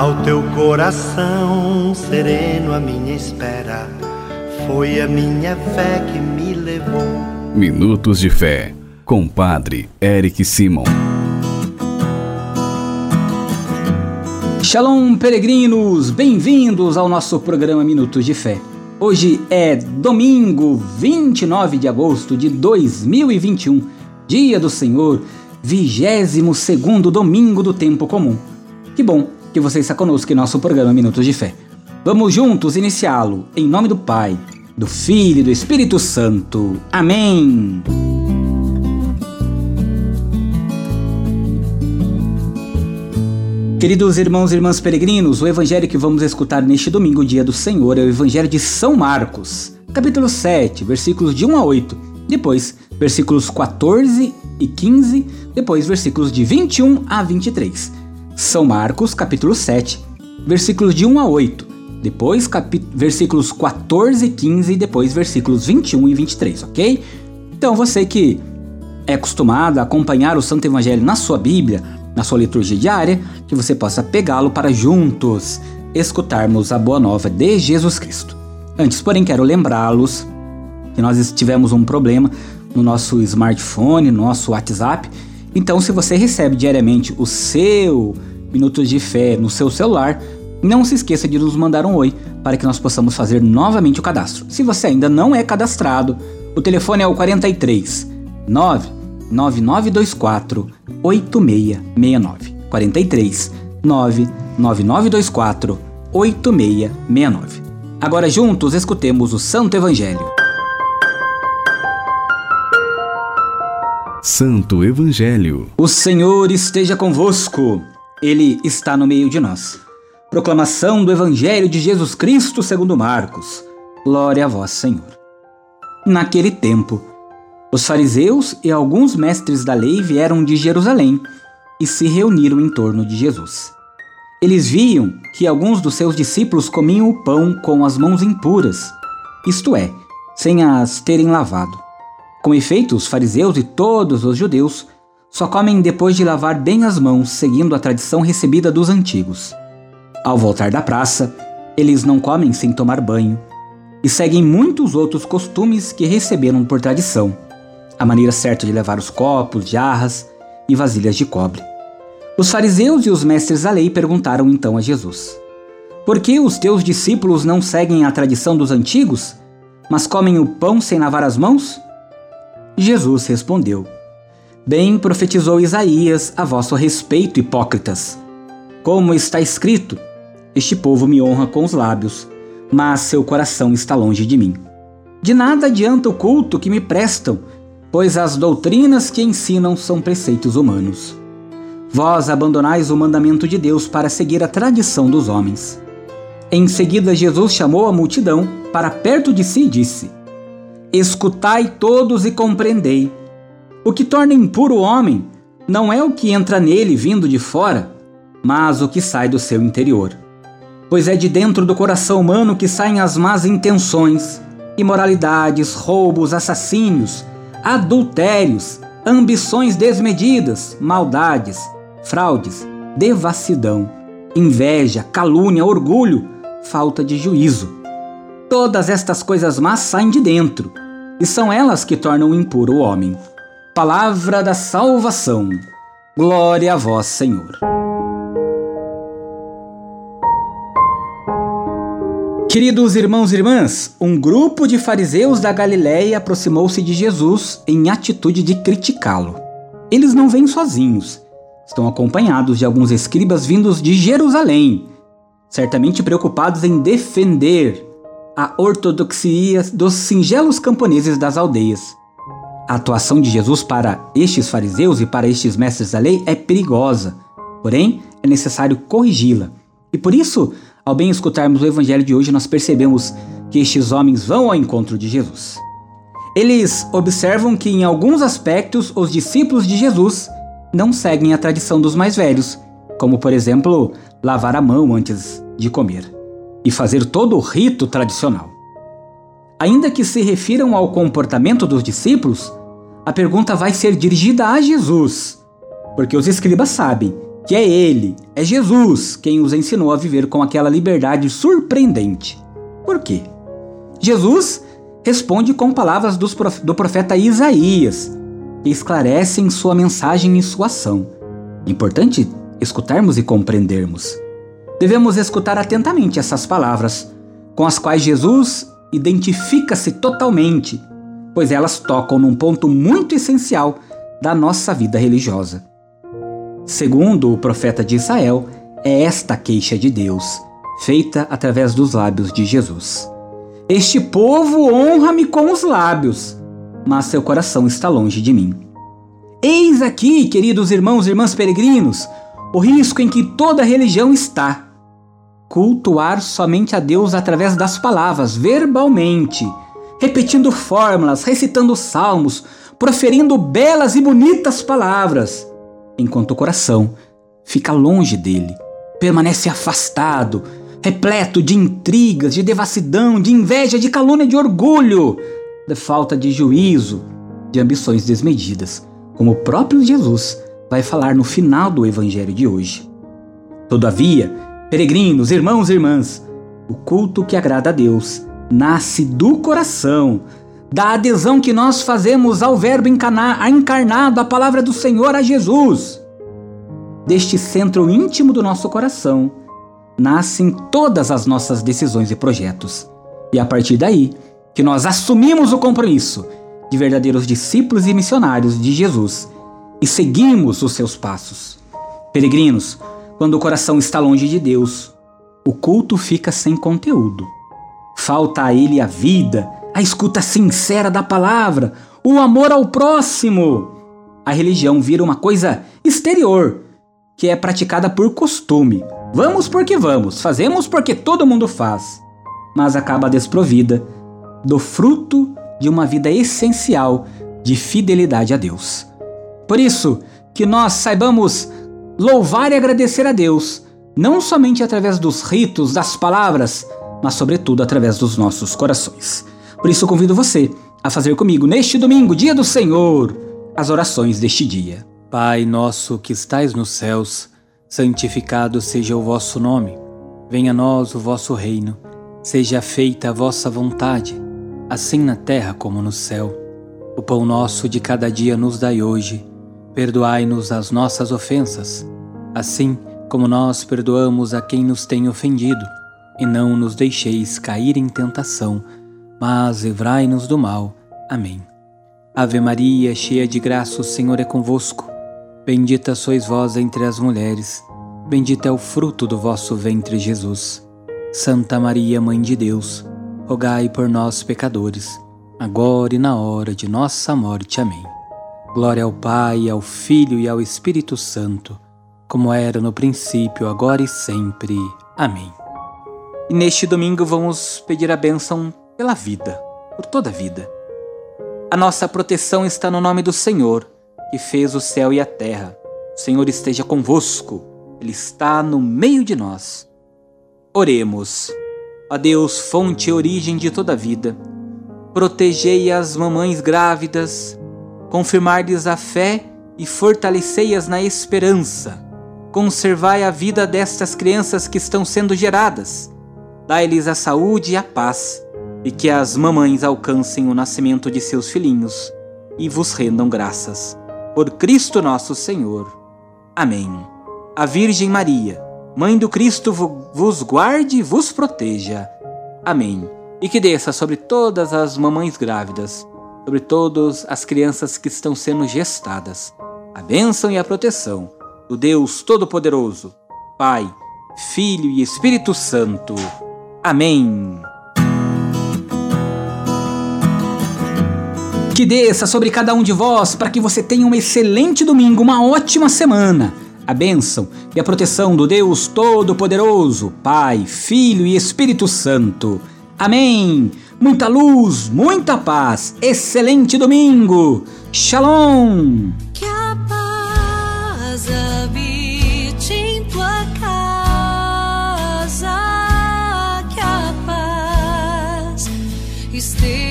Ao teu coração sereno, a minha espera foi a minha fé que me levou. Minutos de Fé, com Padre Eric Simon. Shalom, peregrinos! Bem-vindos ao nosso programa Minutos de Fé. Hoje é domingo 29 de agosto de 2021, Dia do Senhor, 22 domingo do tempo comum. Que bom que você está conosco em nosso programa Minutos de Fé. Vamos juntos iniciá-lo em nome do Pai, do Filho e do Espírito Santo. Amém! Queridos irmãos e irmãs peregrinos, o evangelho que vamos escutar neste domingo, dia do Senhor, é o evangelho de São Marcos, capítulo 7, versículos de 1 a 8, depois versículos 14 e 15, depois versículos de 21 a 23. São Marcos, capítulo 7, versículos de 1 a 8, depois versículos 14 e 15 e depois versículos 21 e 23, ok? Então você que é acostumado a acompanhar o Santo Evangelho na sua Bíblia, na sua liturgia diária, que você possa pegá-lo para juntos escutarmos a boa nova de Jesus Cristo. Antes, porém, quero lembrá-los que nós tivemos um problema no nosso smartphone, no nosso WhatsApp. Então, se você recebe diariamente o seu Minutos de Fé no seu celular, não se esqueça de nos mandar um oi para que nós possamos fazer novamente o cadastro. Se você ainda não é cadastrado, o telefone é o 43 9 9924 8669. 43 99924 8669. Agora juntos escutemos o Santo Evangelho. Santo Evangelho. O Senhor esteja convosco. Ele está no meio de nós. Proclamação do Evangelho de Jesus Cristo segundo Marcos. Glória a vós, Senhor. Naquele tempo, os fariseus e alguns mestres da lei vieram de Jerusalém e se reuniram em torno de Jesus. Eles viam que alguns dos seus discípulos comiam o pão com as mãos impuras, isto é, sem as terem lavado. Com efeito, os fariseus e todos os judeus só comem depois de lavar bem as mãos, seguindo a tradição recebida dos antigos. Ao voltar da praça, eles não comem sem tomar banho e seguem muitos outros costumes que receberam por tradição a maneira certa de levar os copos, jarras e vasilhas de cobre. Os fariseus e os mestres da lei perguntaram então a Jesus: Por que os teus discípulos não seguem a tradição dos antigos, mas comem o pão sem lavar as mãos? Jesus respondeu: Bem profetizou Isaías a vosso respeito, hipócritas. Como está escrito: Este povo me honra com os lábios, mas seu coração está longe de mim. De nada adianta o culto que me prestam pois as doutrinas que ensinam são preceitos humanos. Vós abandonais o mandamento de Deus para seguir a tradição dos homens. Em seguida, Jesus chamou a multidão para perto de si e disse: Escutai todos e compreendei. O que torna impuro o homem não é o que entra nele vindo de fora, mas o que sai do seu interior. Pois é de dentro do coração humano que saem as más intenções, imoralidades, roubos, assassínios, adultérios, ambições desmedidas, maldades, fraudes, devassidão, inveja, calúnia, orgulho, falta de juízo. Todas estas coisas más saem de dentro, e são elas que tornam impuro o homem. Palavra da salvação. Glória a vós, Senhor. Queridos irmãos e irmãs, um grupo de fariseus da Galiléia aproximou-se de Jesus em atitude de criticá-lo. Eles não vêm sozinhos, estão acompanhados de alguns escribas vindos de Jerusalém, certamente preocupados em defender a ortodoxia dos singelos camponeses das aldeias. A atuação de Jesus para estes fariseus e para estes mestres da lei é perigosa, porém é necessário corrigi-la. E por isso, ao bem escutarmos o evangelho de hoje, nós percebemos que estes homens vão ao encontro de Jesus. Eles observam que, em alguns aspectos, os discípulos de Jesus não seguem a tradição dos mais velhos, como, por exemplo, lavar a mão antes de comer e fazer todo o rito tradicional. Ainda que se refiram ao comportamento dos discípulos, a pergunta vai ser dirigida a Jesus, porque os escribas sabem que é Ele, é Jesus, quem os ensinou a viver com aquela liberdade surpreendente. Por quê? Jesus responde com palavras do profeta Isaías, que esclarecem sua mensagem e sua ação. Importante escutarmos e compreendermos. Devemos escutar atentamente essas palavras, com as quais Jesus identifica-se totalmente, pois elas tocam num ponto muito essencial da nossa vida religiosa. Segundo o profeta de Israel, é esta queixa de Deus, feita através dos lábios de Jesus. Este povo honra-me com os lábios, mas seu coração está longe de mim. Eis aqui, queridos irmãos e irmãs peregrinos, o risco em que toda religião está. Cultuar somente a Deus através das palavras, verbalmente, repetindo fórmulas, recitando salmos, proferindo belas e bonitas palavras, enquanto o coração fica longe dele, permanece afastado, repleto de intrigas, de devassidão, de inveja, de calúnia, de orgulho, de falta de juízo, de ambições desmedidas, como o próprio Jesus vai falar no final do evangelho de hoje. Todavia, peregrinos, irmãos e irmãs, o culto que agrada a Deus nasce do coração, da adesão que nós fazemos ao Verbo encarnado, a palavra do Senhor a Jesus. Deste centro íntimo do nosso coração nascem todas as nossas decisões e projetos. E a partir daí, que nós assumimos o compromisso de verdadeiros discípulos e missionários de Jesus e seguimos os seus passos. Peregrinos, quando o coração está longe de Deus, o culto fica sem conteúdo. Falta a ele a vida, a escuta sincera da palavra, o amor ao próximo. A religião vira uma coisa exterior, que é praticada por costume. Vamos porque vamos, fazemos porque todo mundo faz, mas acaba desprovida do fruto de uma vida essencial de fidelidade a Deus. Por isso, que nós saibamos louvar e agradecer a Deus, não somente através dos ritos, das palavras, mas sobretudo através dos nossos corações. Por isso, convido você a fazer comigo neste domingo, dia do Senhor, as orações deste dia. Pai nosso que estais nos céus, santificado seja o vosso nome. Venha a nós o vosso reino. Seja feita a vossa vontade, assim na terra como no céu. O pão nosso de cada dia nos dai hoje Perdoai-nos as nossas ofensas, assim como nós perdoamos a quem nos tem ofendido, e não nos deixeis cair em tentação, mas livrai-nos do mal. Amém. Ave Maria, cheia de graça, o Senhor é convosco. Bendita sois vós entre as mulheres, bendito é o fruto do vosso ventre, Jesus. Santa Maria, Mãe de Deus, rogai por nós, pecadores, agora e na hora de nossa morte. Amém. Glória ao Pai, ao Filho e ao Espírito Santo, como era no princípio, agora e sempre. Amém. E neste domingo vamos pedir a bênção pela vida, por toda a vida. A nossa proteção está no nome do Senhor, que fez o céu e a terra. O Senhor esteja convosco, Ele está no meio de nós. Oremos. A Deus, fonte e origem de toda a vida, protegei as mamães grávidas, confirmar-lhes a fé e fortalecei-as na esperança. Conservai a vida destas crianças que estão sendo geradas. Dai-lhes a saúde e a paz, e que as mamães alcancem o nascimento de seus filhinhos e vos rendam graças. Por Cristo nosso Senhor. Amém. A Virgem Maria, Mãe do Cristo, vos guarde e vos proteja. Amém. E que desça sobre todas as mamães grávidas sobre todas as crianças que estão sendo gestadas. A bênção e a proteção do Deus Todo-Poderoso, Pai, Filho e Espírito Santo. Amém. Que desça sobre cada um de vós para que você tenha um excelente domingo, uma ótima semana. A bênção e a proteção do Deus Todo-Poderoso, Pai, Filho e Espírito Santo. Amém muita luz, muita paz. Excelente domingo. Shalom. Que a paz you stay